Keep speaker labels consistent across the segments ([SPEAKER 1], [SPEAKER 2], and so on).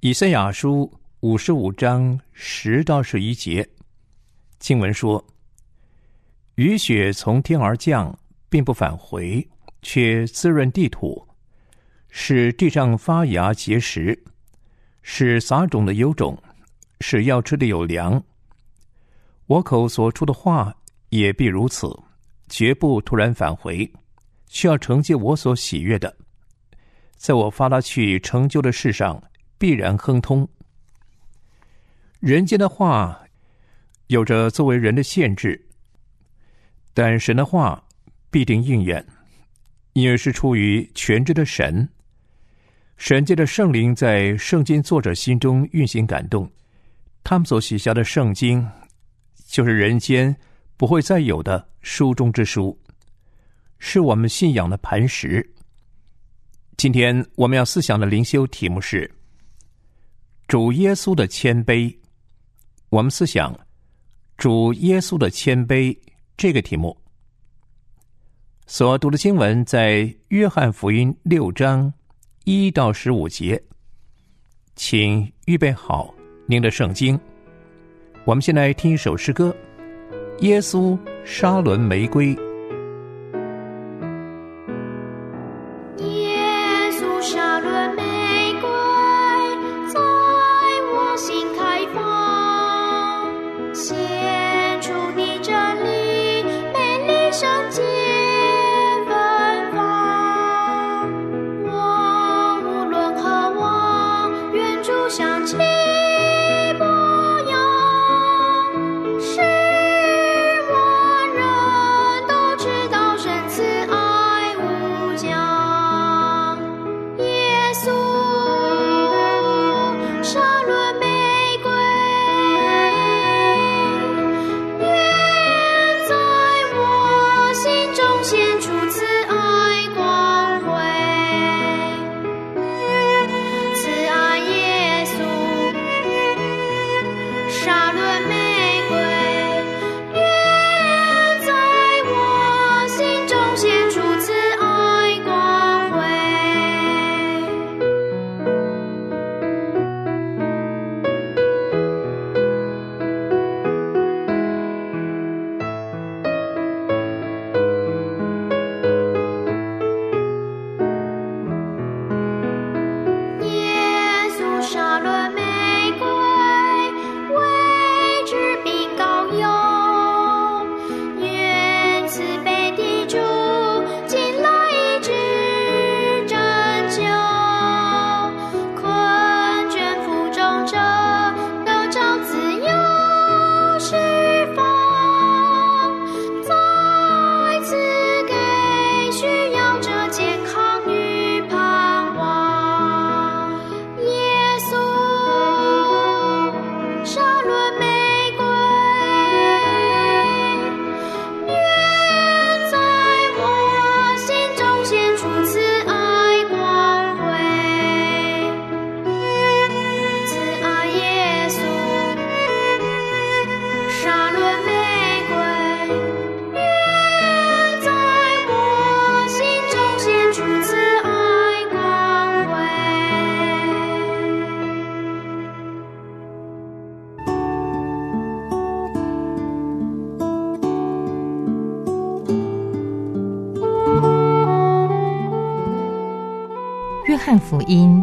[SPEAKER 1] 以赛亚书五十五章十到十一节经文说：“雨雪从天而降，并不返回，却滋润地土，使地上发芽结实，使撒种的有种，使要吃的有粮。”我口所出的话也必如此，绝不突然返回，需要成就我所喜悦的。在我发他去成就的事上，必然亨通。人间的话有着作为人的限制，但神的话必定应验，因为是出于全知的神。神界的圣灵在圣经作者心中运行感动，他们所写下的圣经。就是人间不会再有的书中之书，是我们信仰的磐石。今天我们要思想的灵修题目是主耶稣的谦卑。我们思想主耶稣的谦卑这个题目。所读的经文在约翰福音六章一到十五节，请预备好您的圣经。我们先来听一首诗歌，《耶稣沙伦玫瑰》。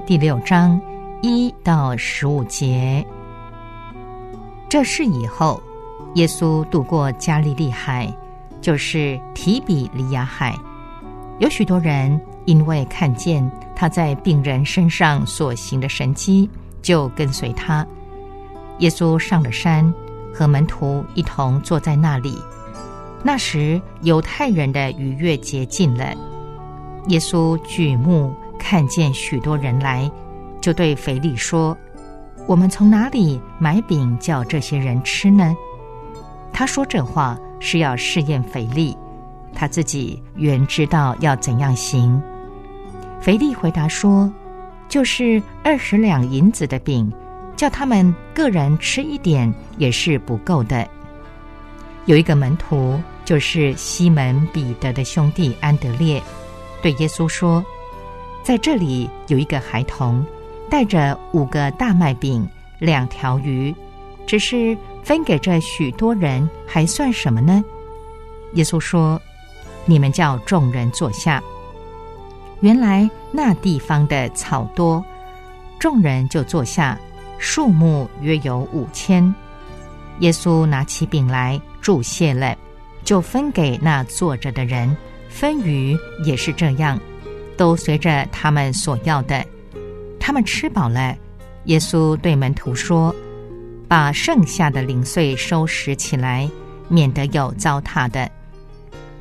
[SPEAKER 2] 第六章一到十五节，这事以后，耶稣渡过加利利海，就是提比利亚海。有许多人因为看见他在病人身上所行的神迹，就跟随他。耶稣上了山，和门徒一同坐在那里。那时，犹太人的逾越节近了。耶稣举目看见许多人来，就对腓力说。我们从哪里买饼叫这些人吃呢？他说这话是要试验腓力，他自己原知道要怎样行。腓力回答说：“就是二十两银子的饼，叫他们个人吃一点也是不够的。”有一个门徒，就是西门彼得的兄弟安德烈，对耶稣说：“在这里有一个孩童。”带着五个大麦饼、两条鱼，只是分给这许多人，还算什么呢？耶稣说：“你们叫众人坐下。”原来那地方的草多，众人就坐下，数目约有五千。耶稣拿起饼来，祝谢了，就分给那坐着的人。分鱼也是这样，都随着他们所要的。他们吃饱了，耶稣对门徒说：“把剩下的零碎收拾起来，免得有糟蹋的。”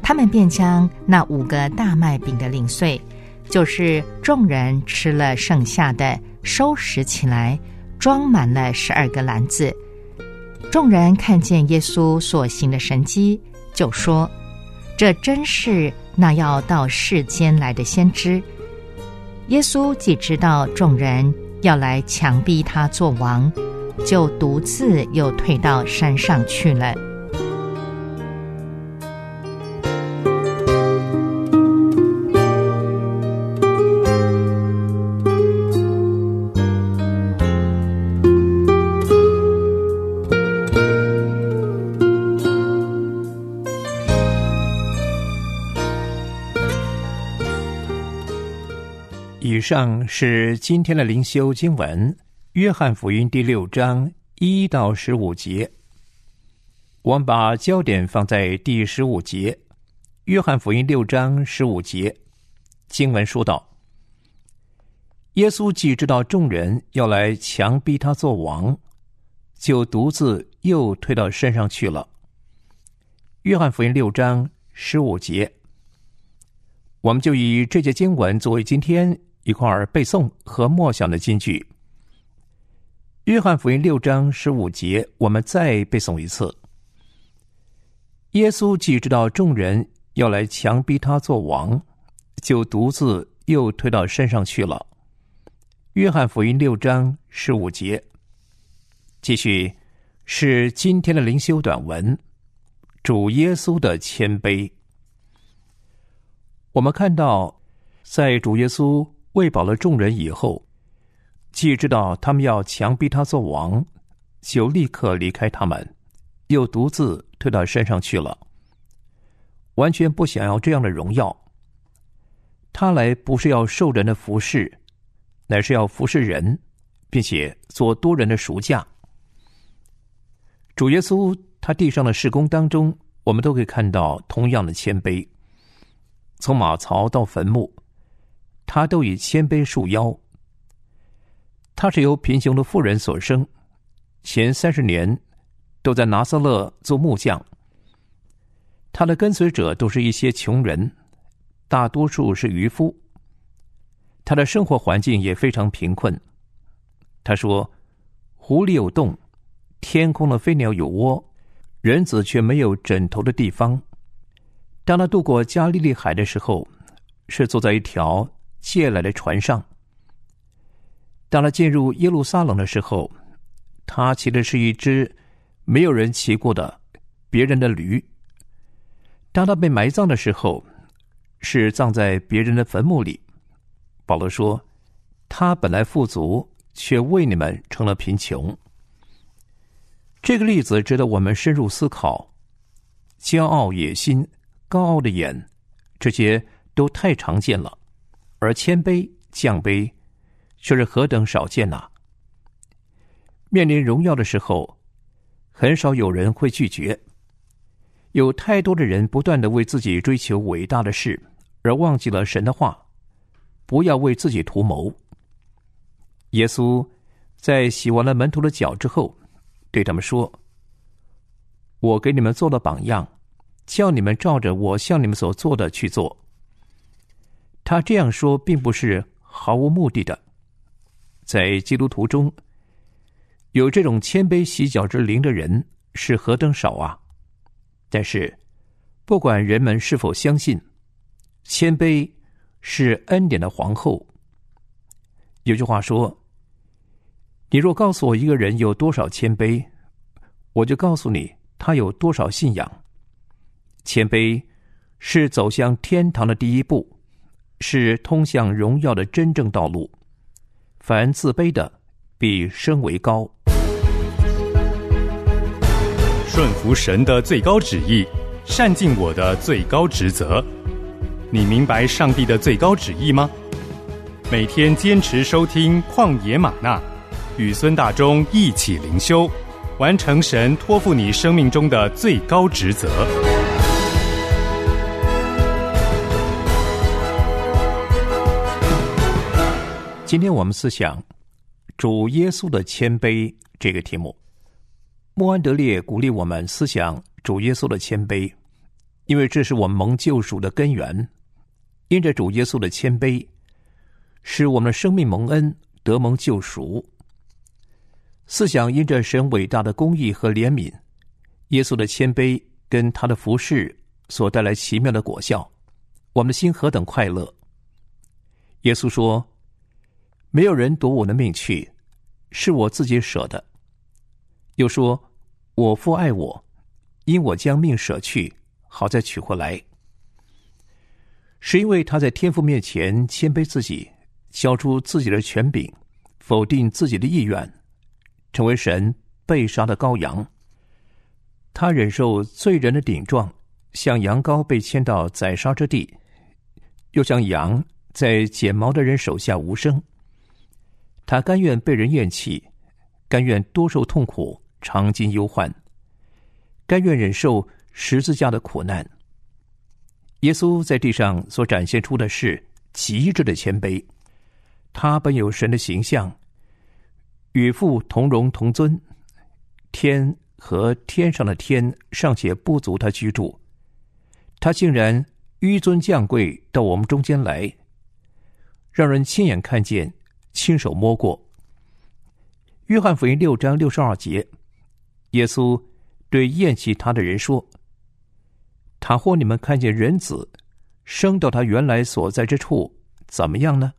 [SPEAKER 2] 他们便将那五个大麦饼的零碎，就是众人吃了剩下的，收拾起来，装满了十二个篮子。众人看见耶稣所行的神迹，就说：“这真是那要到世间来的先知。”耶稣既知道众人要来强逼他做王，就独自又退到山上去了。
[SPEAKER 3] 上是今天的灵修经文，《约翰福音》第六章一到十五节。我们把焦点放在第十五节，《约翰福音》六章十五节经文说道：“耶稣既知道众人要来强逼他做王，就独自又退到山上去了。”《约翰福音》六章十五节，我们就以这节经文作为今天。一块儿背诵和默想的金句，《约翰福音》六章十五节，我们再背诵一次。耶稣既知道众人要来强逼他做王，就独自又退到山上去了。《约翰福音》六章十五节，继续是今天的灵修短文，主耶稣的谦卑。我们看到，在主耶稣。喂饱了众人以后，既知道他们要强逼他做王，就立刻离开他们，又独自退到山上去了。完全不想要这样的荣耀。他来不是要受人的服侍，乃是要服侍人，并且做多人的赎价。主耶稣他地上的事工当中，我们都可以看到同样的谦卑，从马槽到坟墓。他都以谦卑束腰。他是由贫穷的富人所生，前三十年都在拿撒勒做木匠。他的跟随者都是一些穷人，大多数是渔夫。他的生活环境也非常贫困。他说：“湖里有洞，天空的飞鸟有窝，人子却没有枕头的地方。”当他渡过加利利海的时候，是坐在一条。借来的船上。当他进入耶路撒冷的时候，他骑的是一只没有人骑过的别人的驴。当他被埋葬的时候，是葬在别人的坟墓里。保罗说：“他本来富足，却为你们成了贫穷。”这个例子值得我们深入思考。骄傲、野心、高傲的眼，这些都太常见了。而谦卑降卑，却是何等少见呐！面临荣耀的时候，很少有人会拒绝。有太多的人不断的为自己追求伟大的事，而忘记了神的话。不要为自己图谋。耶稣在洗完了门徒的脚之后，对他们说：“我给你们做了榜样，叫你们照着我向你们所做的去做。”他这样说，并不是毫无目的的。在基督徒中，有这种谦卑洗脚之灵的人是何等少啊！但是，不管人们是否相信，谦卑。是恩典的皇后。有句话说：“你若告诉我一个人有多少谦卑，我就告诉你他有多少信仰。”谦卑是走向天堂的第一步，是通向荣耀的真正道路。凡自卑的，比身为高。
[SPEAKER 4] 顺服神的最高旨意，善尽我的最高职责。你明白上帝的最高旨意吗？每天坚持收听《旷野玛纳》，与孙大中一起灵修，完成神托付你生命中的最高职责。
[SPEAKER 3] 今天我们思想主耶稣的谦卑这个题目。莫安德烈鼓励我们思想主耶稣的谦卑，因为这是我们蒙救赎的根源。因着主耶稣的谦卑，使我们的生命蒙恩得蒙救赎。思想因着神伟大的公义和怜悯，耶稣的谦卑跟他的服饰所带来奇妙的果效，我们的心何等快乐！耶稣说：“没有人夺我的命去，是我自己舍的。”又说：“我父爱我，因我将命舍去，好再取回来。”是因为他在天父面前谦卑自己，交出自己的权柄，否定自己的意愿，成为神被杀的羔羊。他忍受罪人的顶撞，像羊羔被牵到宰杀之地，又像羊在剪毛的人手下无声。他甘愿被人厌弃，甘愿多受痛苦，尝尽忧患，甘愿忍受十字架的苦难。耶稣在地上所展现出的是极致的谦卑，他本有神的形象，与父同荣同尊，天和天上的天尚且不足他居住，他竟然纡尊降贵到我们中间来，让人亲眼看见，亲手摸过。约翰福音六章六十二节，耶稣对厌弃他的人说。倘或你们看见人子升到他原来所在之处，怎么样呢？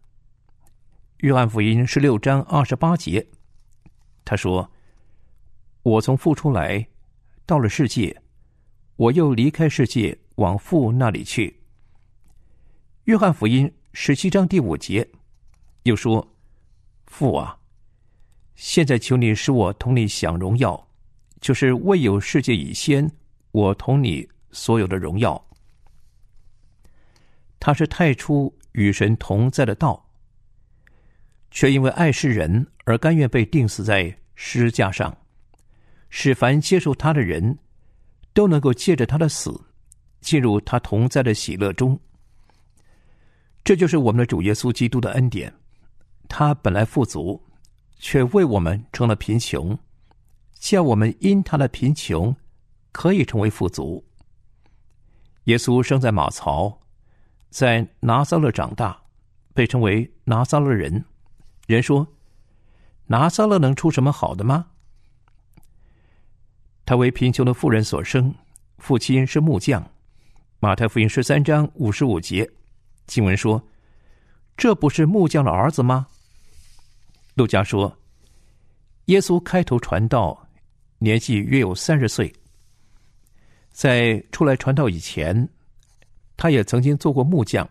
[SPEAKER 3] 约翰福音十六章二十八节，他说：“我从父出来，到了世界，我又离开世界，往父那里去。”约翰福音十七章第五节又说：“父啊，现在求你使我同你享荣耀，就是未有世界以先，我同你。”所有的荣耀，他是太初与神同在的道，却因为爱世人而甘愿被钉死在十字架上，使凡接受他的人都能够借着他的死进入他同在的喜乐中。这就是我们的主耶稣基督的恩典。他本来富足，却为我们成了贫穷，叫我们因他的贫穷可以成为富足。耶稣生在马槽，在拿撒勒长大，被称为拿撒勒人。人说：“拿撒勒能出什么好的吗？”他为贫穷的妇人所生，父亲是木匠。马太福音十三章五十五节经文说：“这不是木匠的儿子吗？”路加说：“耶稣开头传道，年纪约有三十岁。”在出来传道以前，他也曾经做过木匠。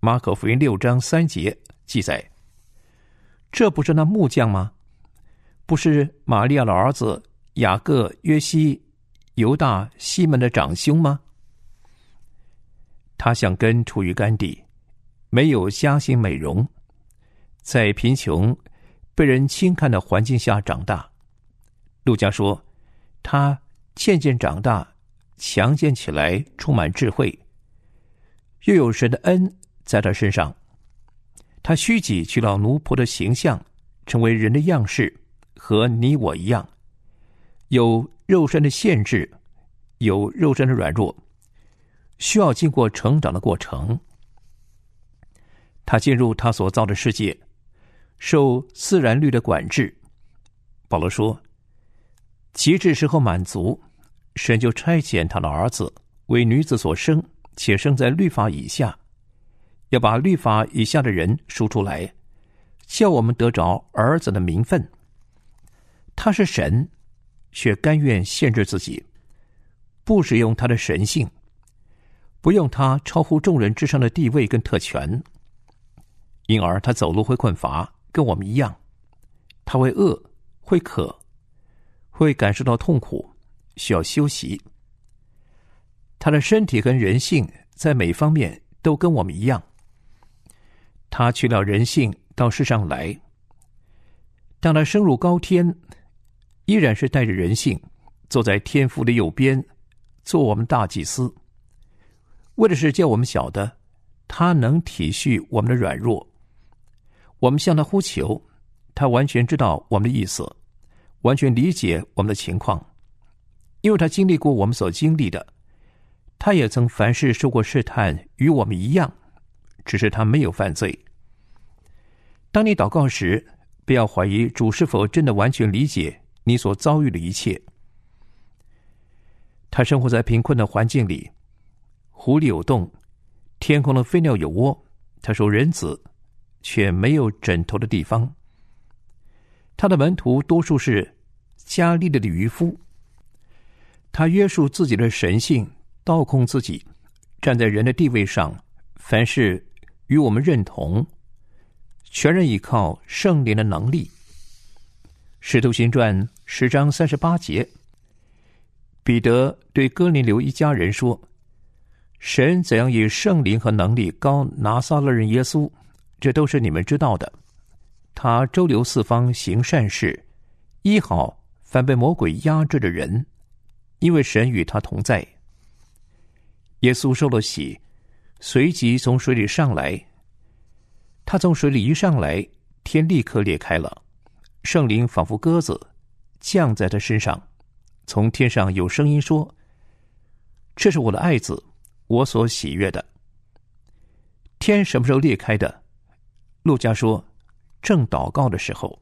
[SPEAKER 3] 马可福音六章三节记载：“这不是那木匠吗？不是玛利亚的儿子雅各、约西、犹大、西门的长兄吗？”他想根处于干地，没有家兴美容，在贫穷、被人轻看的环境下长大。陆家说：“他渐渐长大，强健起来，充满智慧，又有神的恩在他身上。他虚己去了奴仆的形象，成为人的样式，和你我一样，有肉身的限制，有肉身的软弱，需要经过成长的过程。他进入他所造的世界，受自然律的管制。保罗说：“极致时候满足，神就差遣他的儿子为女子所生，且生在律法以下。”要把律法以下的人赎出来，叫我们得着儿子的名分。他是神，却甘愿限制自己，不使用他的神性，不用他超乎众人之上的地位跟特权。因而他走路会困乏，跟我们一样；他会饿，会渴，会感受到痛苦，需要休息。他的身体跟人性在每方面都跟我们一样。他去了人性到世上来，当他升入高天，依然是带着人性，坐在天父的右边，做我们大祭司。为的是叫我们晓得，他能体恤我们的软弱。我们向他呼求，他完全知道我们的意思，完全理解我们的情况，因为他经历过我们所经历的，他也曾凡事受过试探，与我们一样。只是他没有犯罪。当你祷告时，不要怀疑主是否真的完全理解你所遭遇的一切。他生活在贫困的环境里，湖里有洞，天空的飞鸟有窝。他说：“人子却没有枕头的地方。”他的门徒多数是加利利的渔夫。他约束自己的神性，倒空自己，站在人的地位上，凡事。与我们认同，全然依靠圣灵的能力。《使徒行传》十章三十八节，彼得对哥林流一家人说：“神怎样以圣灵和能力高拿撒勒人耶稣，这都是你们知道的。他周游四方行善事，医好反被魔鬼压制的人，因为神与他同在。耶稣受了洗。”随即从水里上来，他从水里一上来，天立刻裂开了，圣灵仿佛鸽子降在他身上，从天上有声音说：“这是我的爱子，我所喜悦的。”天什么时候裂开的？陆家说：“正祷告的时候。”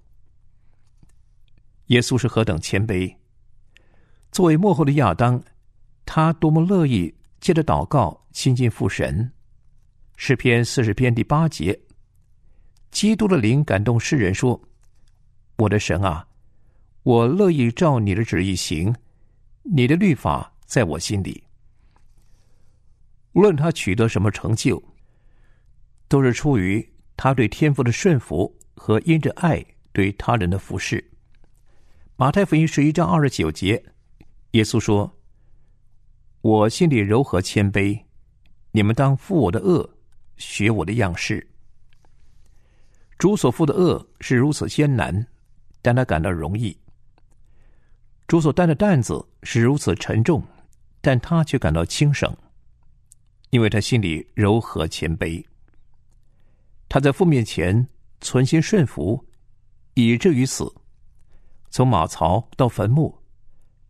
[SPEAKER 3] 耶稣是何等谦卑！作为幕后的亚当，他多么乐意。借着祷告亲近父神，诗篇四十篇第八节，基督的灵感动世人说：“我的神啊，我乐意照你的旨意行，你的律法在我心里。无论他取得什么成就，都是出于他对天父的顺服和因着爱对他人的服侍。”马太福音十一章二十九节，耶稣说。我心里柔和谦卑，你们当负我的恶，学我的样式。主所负的恶是如此艰难，但他感到容易；主所担的担子是如此沉重，但他却感到轻省，因为他心里柔和谦卑。他在父面前存心顺服，以至于死。从马槽到坟墓，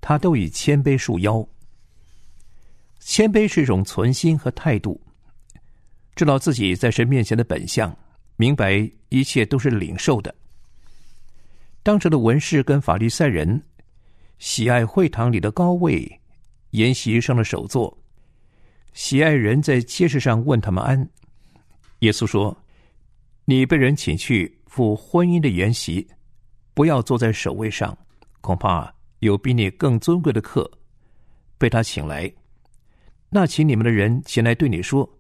[SPEAKER 3] 他都以谦卑束腰。谦卑是一种存心和态度，知道自己在神面前的本相，明白一切都是领受的。当时的文士跟法利赛人喜爱会堂里的高位，筵席上的首座，喜爱人在街市上问他们安。耶稣说：“你被人请去赴婚姻的筵席，不要坐在首位上，恐怕有比你更尊贵的客被他请来。”那请你们的人前来对你说：“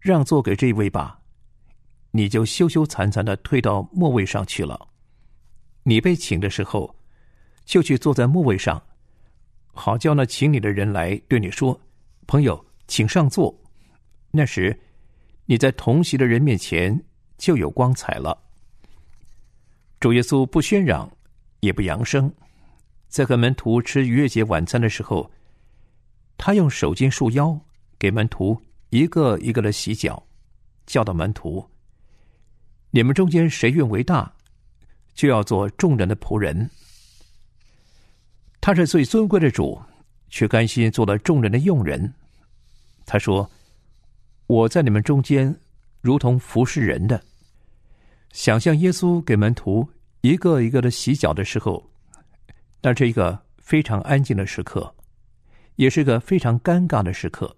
[SPEAKER 3] 让座给这位吧。”你就羞羞惭惭的退到末位上去了。你被请的时候，就去坐在末位上，好叫那请你的人来对你说：“朋友，请上座。”那时，你在同席的人面前就有光彩了。主耶稣不喧嚷，也不扬声，在和门徒吃逾越节晚餐的时候，他用手巾束腰，给门徒一个一个的洗脚，教导门徒：“你们中间谁愿为大，就要做众人的仆人。”他是最尊贵的主，却甘心做了众人的佣人。他说：“我在你们中间，如同服侍人的。”想象耶稣给门徒一个一个的洗脚的时候，那是一个非常安静的时刻，也是个非常尴尬的时刻。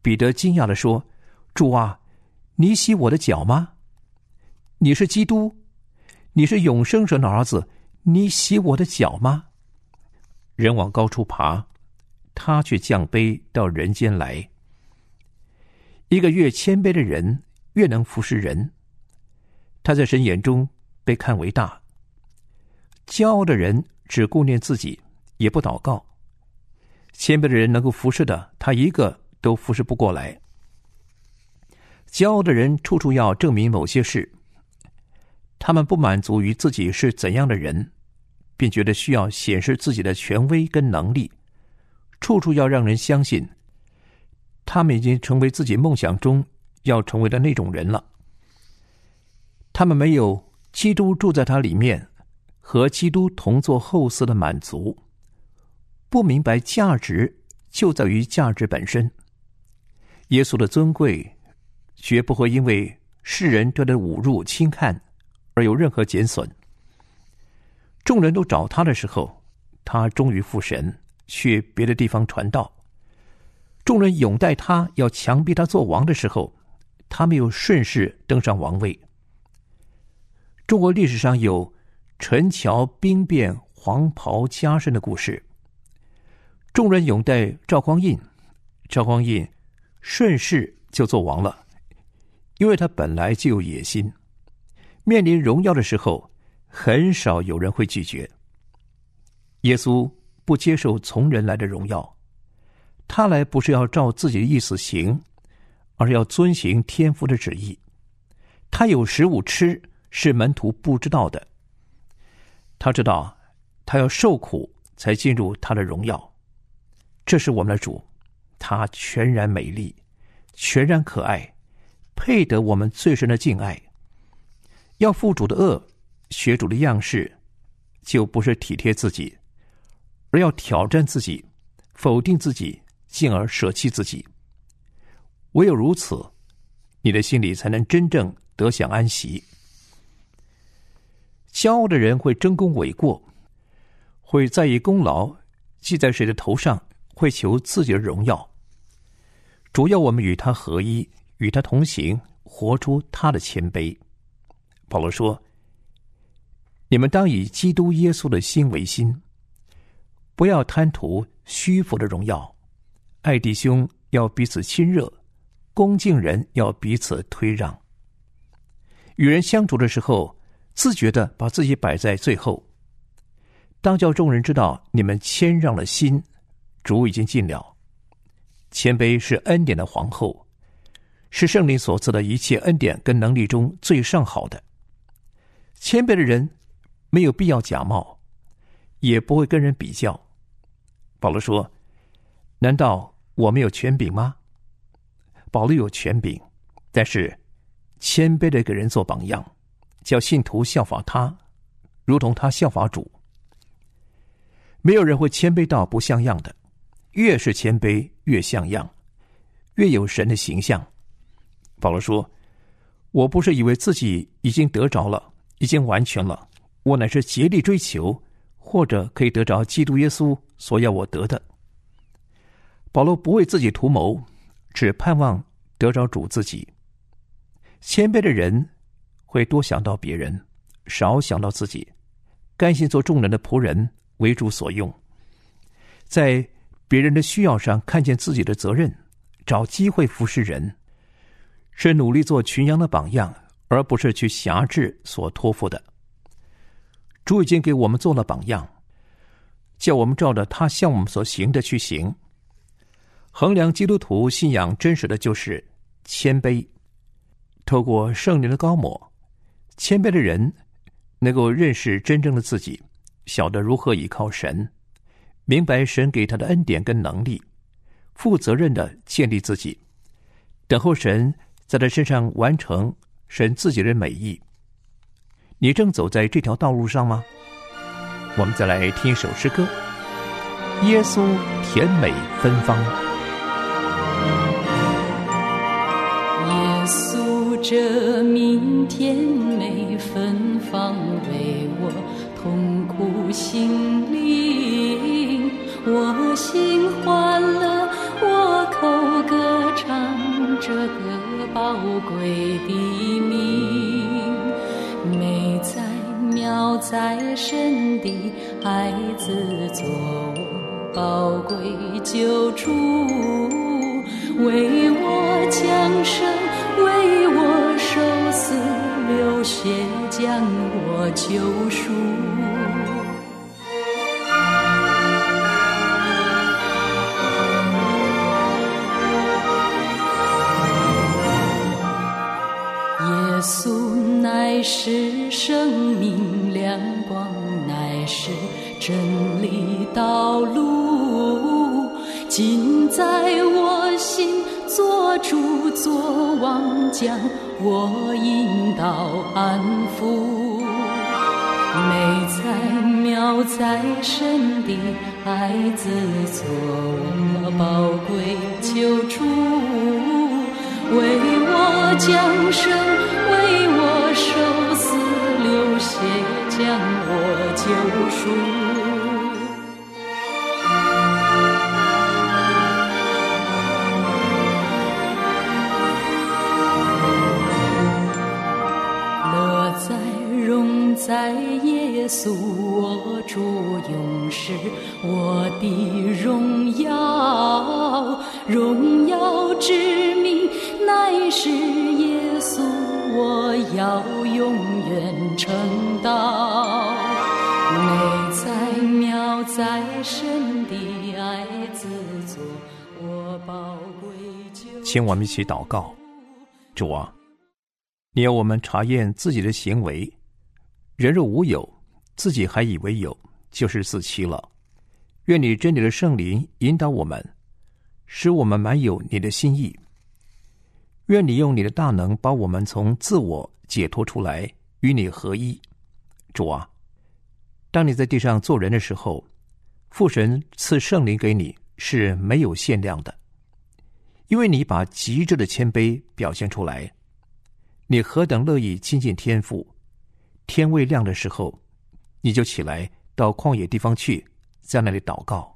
[SPEAKER 3] 彼得惊讶的说：“主啊，你洗我的脚吗？你是基督，你是永生神的儿子，你洗我的脚吗？”人往高处爬，他却降卑到人间来。一个越谦卑的人，越能服侍人。他在神眼中被看为大。骄傲的人只顾念自己，也不祷告。谦卑的人能够服侍的，他一个都服侍不过来。骄傲的人处处要证明某些事，他们不满足于自己是怎样的人，便觉得需要显示自己的权威跟能力，处处要让人相信，他们已经成为自己梦想中要成为的那种人了。他们没有基督住在他里面，和基督同做后嗣的满足，不明白价值就在于价值本身。耶稣的尊贵，绝不会因为世人对他的侮辱轻看而有任何减损。众人都找他的时候，他忠于父神，去别的地方传道；众人拥戴他，要强逼他做王的时候，他没有顺势登上王位。中国历史上有陈桥兵变、黄袍加身的故事。众人拥戴赵匡胤，赵匡胤顺势就做王了，因为他本来就有野心。面临荣耀的时候，很少有人会拒绝。耶稣不接受从人来的荣耀，他来不是要照自己的意思行，而是要遵行天父的旨意。他有食物吃。是门徒不知道的。他知道，他要受苦才进入他的荣耀。这是我们的主，他全然美丽，全然可爱，配得我们最深的敬爱。要负主的恶，学主的样式，就不是体贴自己，而要挑战自己，否定自己，进而舍弃自己。唯有如此，你的心里才能真正得享安息。骄傲的人会争功诿过，会在意功劳记在谁的头上，会求自己的荣耀。主要我们与他合一，与他同行，活出他的谦卑。保罗说：“你们当以基督耶稣的心为心，不要贪图虚浮的荣耀。爱弟兄要彼此亲热，恭敬人要彼此推让。与人相处的时候。”自觉的把自己摆在最后，当叫众人知道你们谦让了心，主已经尽了。谦卑是恩典的皇后，是圣灵所赐的一切恩典跟能力中最上好的。谦卑的人没有必要假冒，也不会跟人比较。保罗说：“难道我没有权柄吗？”保罗有权柄，但是谦卑的给人做榜样。叫信徒效法他，如同他效法主。没有人会谦卑到不像样的，越是谦卑越像样，越有神的形象。保罗说：“我不是以为自己已经得着了，已经完全了，我乃是竭力追求，或者可以得着基督耶稣所要我得的。”保罗不为自己图谋，只盼望得着主自己。谦卑的人。会多想到别人，少想到自己，甘心做众人的仆人，为主所用，在别人的需要上看见自己的责任，找机会服侍人，是努力做群羊的榜样，而不是去辖制所托付的。主已经给我们做了榜样，叫我们照着他向我们所行的去行。衡量基督徒信仰真实的就是谦卑，透过圣灵的高抹。谦卑的人能够认识真正的自己，晓得如何依靠神，明白神给他的恩典跟能力，负责任的建立自己，等候神在他身上完成神自己的美意。你正走在这条道路上吗？我们再来听一首诗歌，《耶稣甜美芬芳》。
[SPEAKER 1] 这明甜美芬芳，为我痛苦心灵，我心欢乐，我口歌唱这个宝贵的名，美在妙在神的孩子做我宝贵救主，为我降生。为似流血，将我救赎。耶稣乃是生命亮光，乃是真理道路，尽在我心。做主做王，将我好安抚。美在妙在身的孩子，做我宝贵救主，为我降生，为我受死流血，将我救赎。
[SPEAKER 3] 请我们一起祷告，主啊，你要我们查验自己的行为。人若无有，自己还以为有，就是自欺了。愿你真理的圣灵引导我们，使我们满有你的心意。愿你用你的大能把我们从自我解脱出来，与你合一。主啊，当你在地上做人的时候，父神赐圣灵给你是没有限量的，因为你把极致的谦卑表现出来。你何等乐意亲近天父！天未亮的时候，你就起来到旷野地方去，在那里祷告。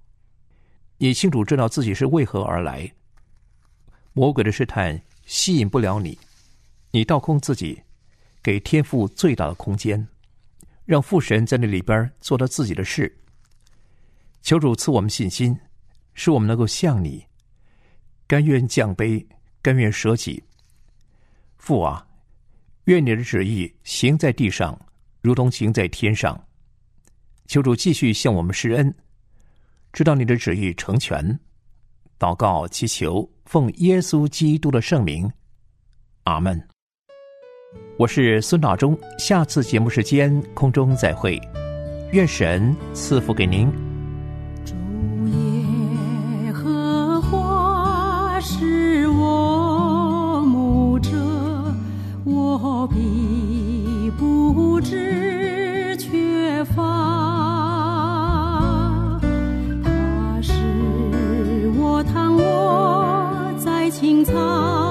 [SPEAKER 3] 你清楚知道自己是为何而来。魔鬼的试探吸引不了你，你倒空自己，给天父最大的空间，让父神在那里边做他自己的事。求主赐我们信心，使我们能够像你，甘愿降卑，甘愿舍己。父啊！愿你的旨意行在地上，如同行在天上。求主继续向我们施恩，知道你的旨意成全。祷告祈求，奉耶稣基督的圣名，阿门。我是孙大中，下次节目时间空中再会，愿神赐福给您。
[SPEAKER 1] 必不知缺乏，他是我躺卧在青草。